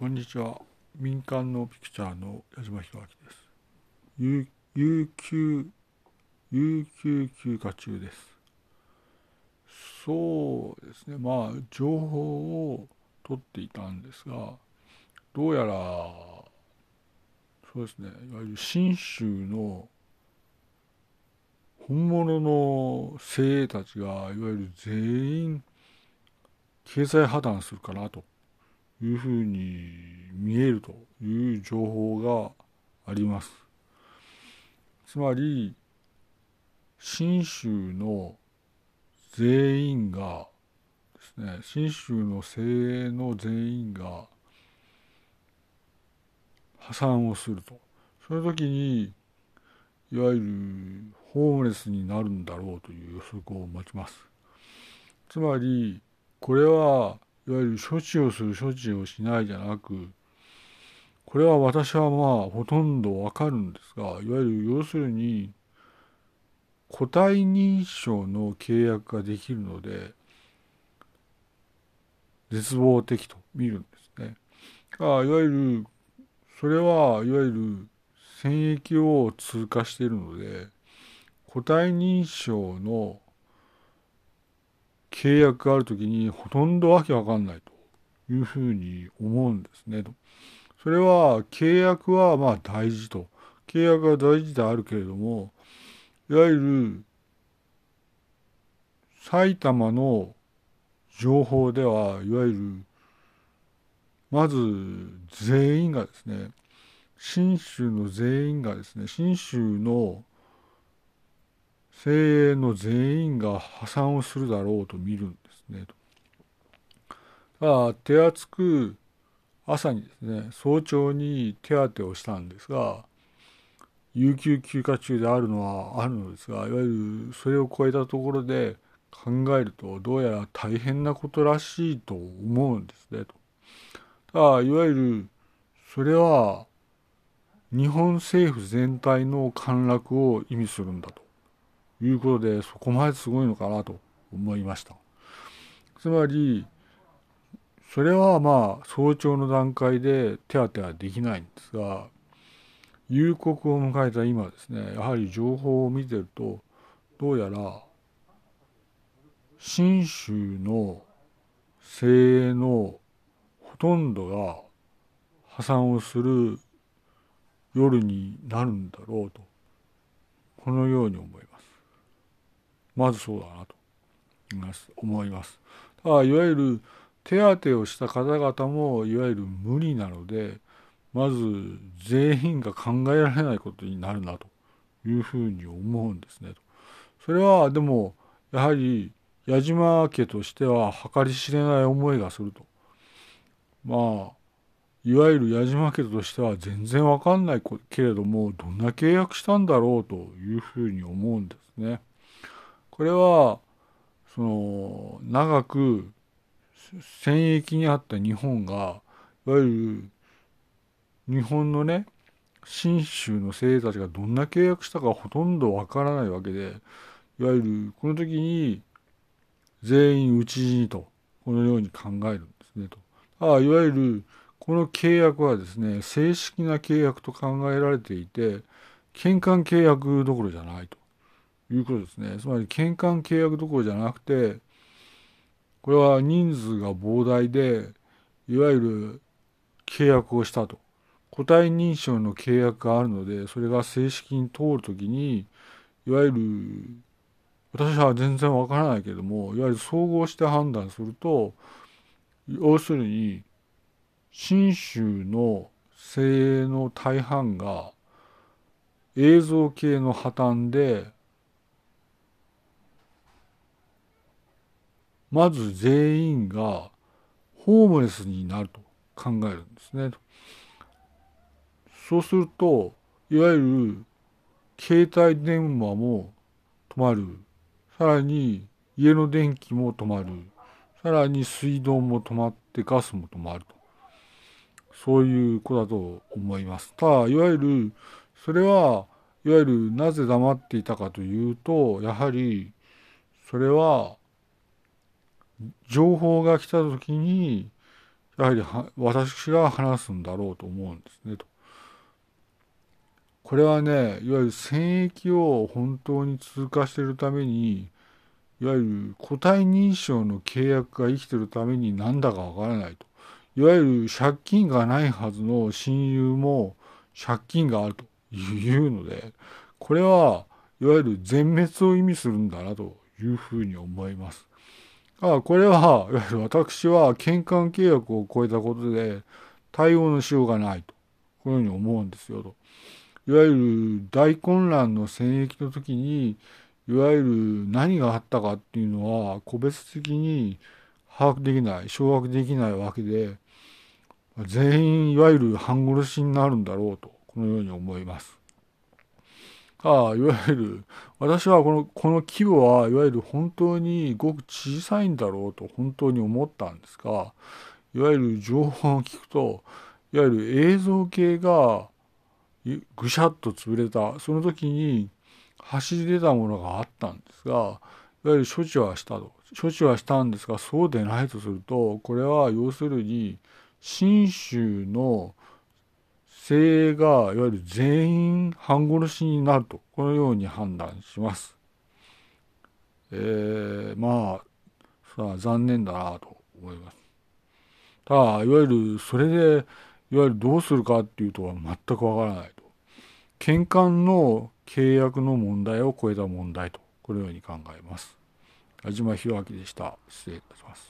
こんにちは。民間のピクチャーの矢島弘明です。有有給、有給休暇中です。そうですね。まあ、情報を取っていたんですが、どうやら、そうですね。いわゆる信州の本物の精鋭たちが、いわゆる全員経済破綻するかなというふうに見えるという情報があります。つまり、信州の全員がですね、信州の精鋭の全員が破産をすると。その時に、いわゆるホームレスになるんだろうという予測を待ちます。つまり、これはいわゆる処置をする処置をしないじゃなくこれは私はまあほとんどわかるんですがいわゆる要するに個体認証の契約ができるので絶望的と見るんですね。あいわゆるそれはいわゆる戦役を通過しているので個体認証の契約があるときにほとんどわけわかんないというふうに思うんですねと。それは契約はまあ大事と。契約は大事であるけれども、いわゆる埼玉の情報では、いわゆるまず全員がですね、信州の全員がですね、信州の精鋭の全員が破産をするだろうと見るんですね。あ手厚く朝にですね早朝に手当てをしたんですが有給休暇中であるのはあるのですがいわゆるそれを超えたところで考えるとどうやら大変なことらしいと思うんですねと。ただいわゆるそれは日本政府全体の陥落を意味するんだと。いうことで、そこまですごいのかなと思いました。つまり、それはまあ、早朝の段階で手当てはできないんですが、夕刻を迎えた今ですね、やはり情報を見てると、どうやら、信州の精鋭のほとんどが破産をする夜になるんだろうと、このように思います。まずそうだなと思います。ただいわゆる手当てをした方々もいわゆる無理なのでまず全員が考えられないことになるなというふうに思うんですね。それはでもやはり矢島家としては計り知れない思いがすると。まあいわゆる矢島家としては全然わかんないけれどもどんな契約したんだろうというふうに思うんですね。これはその長く戦役にあった日本がいわゆる日本のね信州の精鋭たちがどんな契約したかほとんどわからないわけでいわゆるこの時に全員討ち死にとこのように考えるんですねと。ああいわゆるこの契約はですね正式な契約と考えられていて返還契約どころじゃないと。いうことですね。つまり、返還契約どころじゃなくて、これは人数が膨大で、いわゆる契約をしたと。個体認証の契約があるので、それが正式に通るときに、いわゆる、私は全然わからないけども、いわゆる総合して判断すると、要するに、信州の精鋭の大半が映像系の破綻でまず全員がホームレスになると考えるんですね。そうすると、いわゆる携帯電話も止まる。さらに家の電気も止まる。さらに水道も止まってガスも止まると。そういうことだと思います。ただ、いわゆる、それは、いわゆるなぜ黙っていたかというと、やはり、それは、情報が来た時にやはり私が話すんだろうと思うんですねと。これはね、いわゆる戦役を本当に通過しているために、いわゆる個体認証の契約が生きてるためになんだかわからないと。いわゆる借金がないはずの親友も借金があるというので、これはいわゆる全滅を意味するんだなというふうに思います。あこれは、いわゆる私は返還契約を超えたことで対応のしようがないと、このように思うんですよと。いわゆる大混乱の戦役の時に、いわゆる何があったかっていうのは個別的に把握できない、掌握できないわけで、全員いわゆる半殺しになるんだろうと、このように思います。あ、いわゆる、私はこの、この規模はいわゆる本当にごく小さいんだろうと本当に思ったんですが、いわゆる情報を聞くと、いわゆる映像系がぐしゃっと潰れた、その時に走り出たものがあったんですが、いわゆる処置はしたと。処置はしたんですが、そうでないとすると、これは要するに、信州の精鋭がいわゆる全員半殺しになるとこのように判断します。えー、まあさあ残念だなと思います。ただいわゆるそれでいわゆるどうするかっていうとは全くわからないと。返還の契約の問題を超えた問題とこのように考えます。矢島弘明でした。失礼いたします。